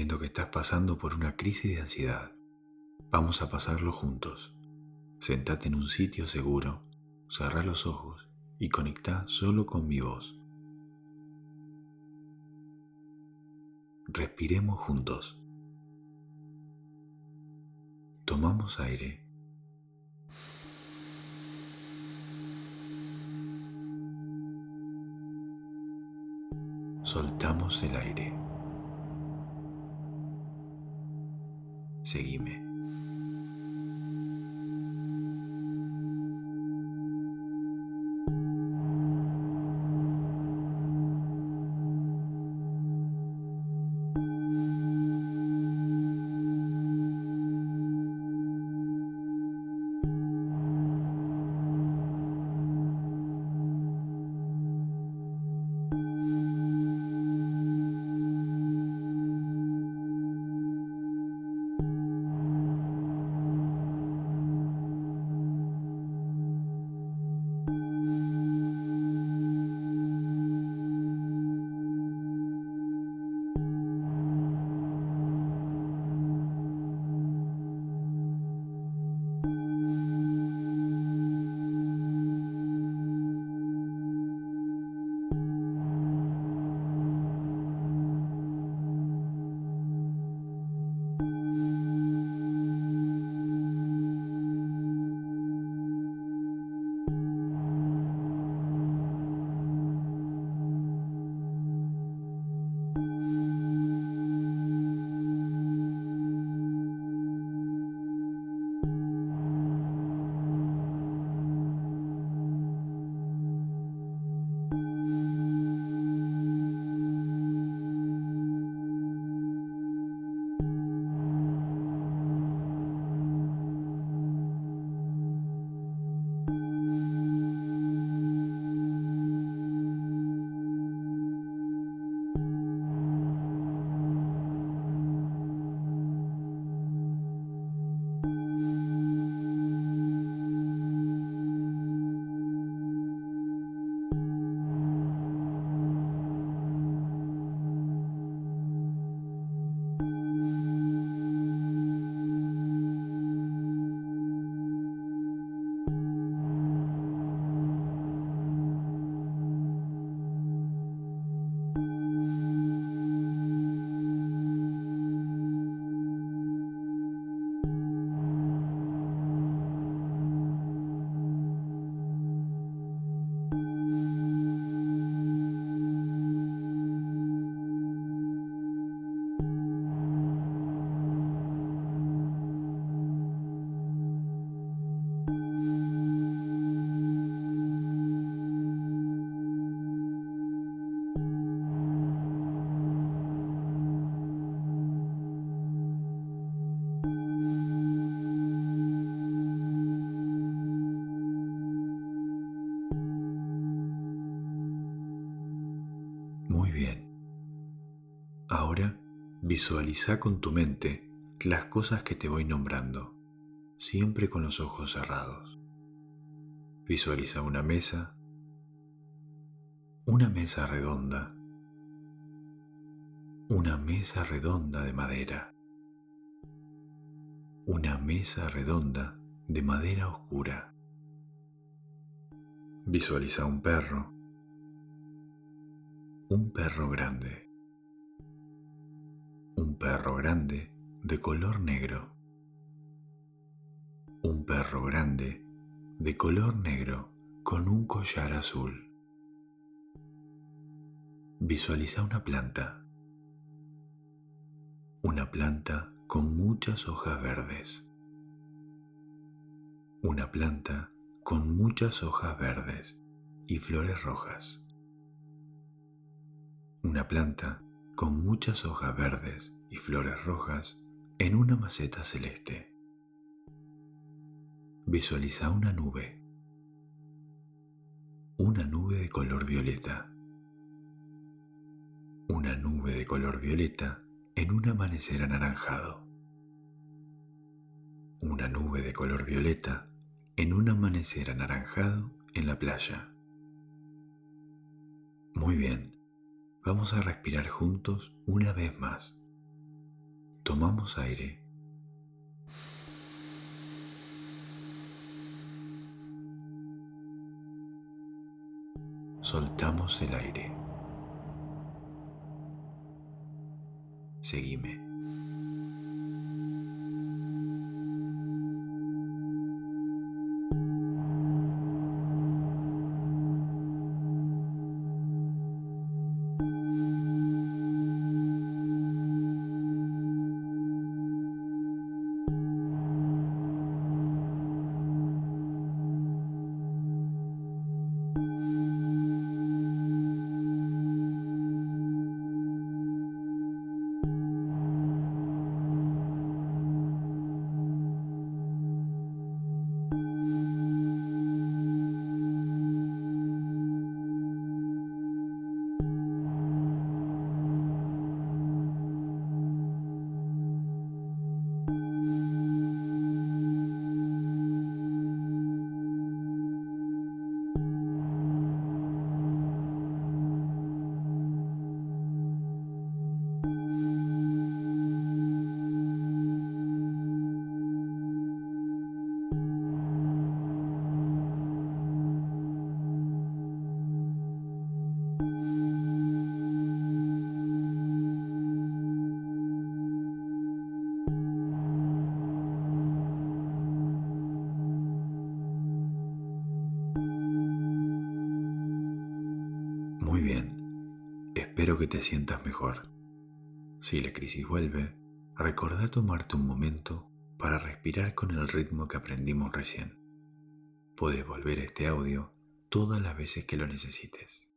Entiendo que estás pasando por una crisis de ansiedad. Vamos a pasarlo juntos. Sentate en un sitio seguro, cerra los ojos y conecta solo con mi voz. Respiremos juntos. Tomamos aire. Soltamos el aire. Seguime. Visualiza con tu mente las cosas que te voy nombrando, siempre con los ojos cerrados. Visualiza una mesa, una mesa redonda, una mesa redonda de madera, una mesa redonda de madera oscura. Visualiza un perro, un perro grande. Perro grande de color negro. Un perro grande de color negro con un collar azul. Visualiza una planta. Una planta con muchas hojas verdes. Una planta con muchas hojas verdes y flores rojas una planta con muchas hojas verdes y flores rojas en una maceta celeste. Visualiza una nube, una nube de color violeta, una nube de color violeta en un amanecer anaranjado, una nube de color violeta en un amanecer anaranjado en la playa. Muy bien, Vamos a respirar juntos una vez más. Tomamos aire. Soltamos el aire. Seguime. Muy bien, espero que te sientas mejor. Si la crisis vuelve, recordá tomarte un momento para respirar con el ritmo que aprendimos recién. Puedes volver a este audio todas las veces que lo necesites.